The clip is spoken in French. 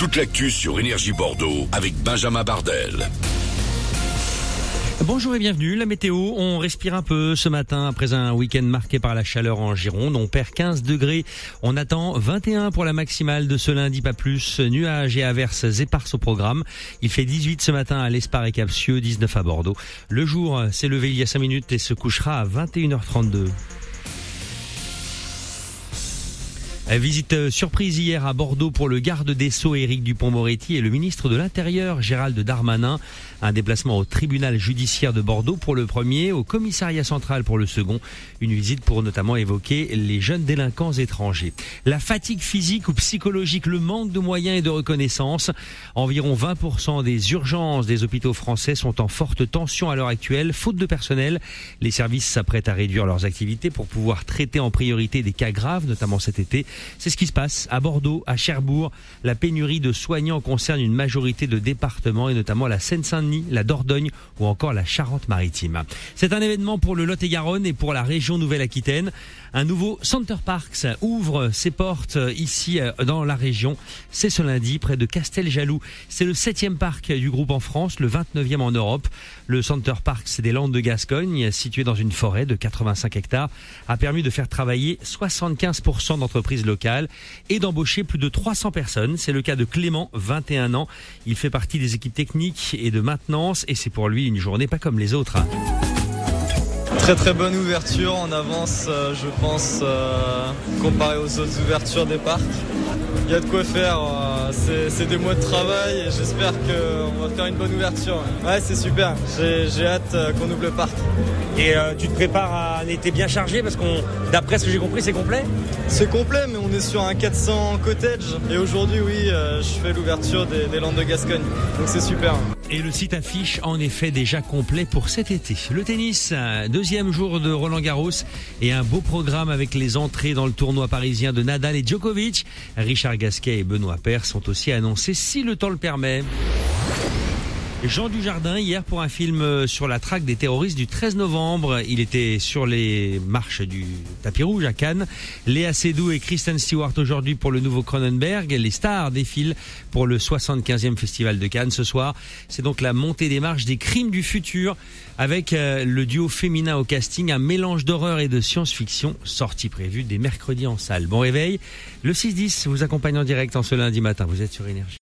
toute l'actu sur Énergie Bordeaux avec Benjamin Bardel. Bonjour et bienvenue. La météo, on respire un peu ce matin après un week-end marqué par la chaleur en Gironde. On perd 15 degrés. On attend 21 pour la maximale de ce lundi, pas plus. Nuages et averses éparses au programme. Il fait 18 ce matin à l'Espar et Capsieux, 19 à Bordeaux. Le jour s'est levé il y a 5 minutes et se couchera à 21h32. Visite euh, surprise hier à Bordeaux pour le garde des Sceaux Éric Dupont-Moretti et le ministre de l'Intérieur Gérald Darmanin. Un déplacement au tribunal judiciaire de Bordeaux pour le premier, au commissariat central pour le second. Une visite pour notamment évoquer les jeunes délinquants étrangers. La fatigue physique ou psychologique, le manque de moyens et de reconnaissance. Environ 20% des urgences des hôpitaux français sont en forte tension à l'heure actuelle, faute de personnel. Les services s'apprêtent à réduire leurs activités pour pouvoir traiter en priorité des cas graves, notamment cet été. C'est ce qui se passe à Bordeaux, à Cherbourg. La pénurie de soignants concerne une majorité de départements et notamment la Seine-Saint-Denis, la Dordogne ou encore la Charente-Maritime. C'est un événement pour le Lot-et-Garonne et pour la région Nouvelle-Aquitaine. Un nouveau Center Parks ouvre ses portes ici euh, dans la région. C'est ce lundi près de Casteljaloux. C'est le septième parc du groupe en France, le 29e en Europe. Le Center Parks des Landes de Gascogne, situé dans une forêt de 85 hectares, a permis de faire travailler 75% d'entreprises locales et d'embaucher plus de 300 personnes. C'est le cas de Clément, 21 ans. Il fait partie des équipes techniques et de maintenance et c'est pour lui une journée pas comme les autres. Très très bonne ouverture en avance, euh, je pense, euh, comparé aux autres ouvertures des parcs. Il y a de quoi faire, euh, c'est des mois de travail et j'espère qu'on va faire une bonne ouverture. Ouais, c'est super, j'ai hâte qu'on ouvre le parc. Et tu te prépares à un été bien chargé parce qu'on, d'après ce que j'ai compris, c'est complet? C'est complet, mais on est sur un 400 cottage. Et aujourd'hui, oui, je fais l'ouverture des, des Landes de Gascogne. Donc c'est super. Et le site affiche en effet déjà complet pour cet été. Le tennis, deuxième jour de Roland Garros et un beau programme avec les entrées dans le tournoi parisien de Nadal et Djokovic. Richard Gasquet et Benoît Paire sont aussi annoncés si le temps le permet. Jean Dujardin hier pour un film euh, sur la traque des terroristes du 13 novembre. Il était sur les marches du tapis rouge à Cannes. Léa Seydoux et Kristen Stewart aujourd'hui pour le nouveau Cronenberg. Les stars défilent pour le 75e festival de Cannes ce soir. C'est donc la montée des marches des crimes du futur avec euh, le duo féminin au casting, un mélange d'horreur et de science-fiction sorti prévu dès mercredi en salle. Bon réveil. Le 6-10 vous accompagne en direct en ce lundi matin. Vous êtes sur Énergie.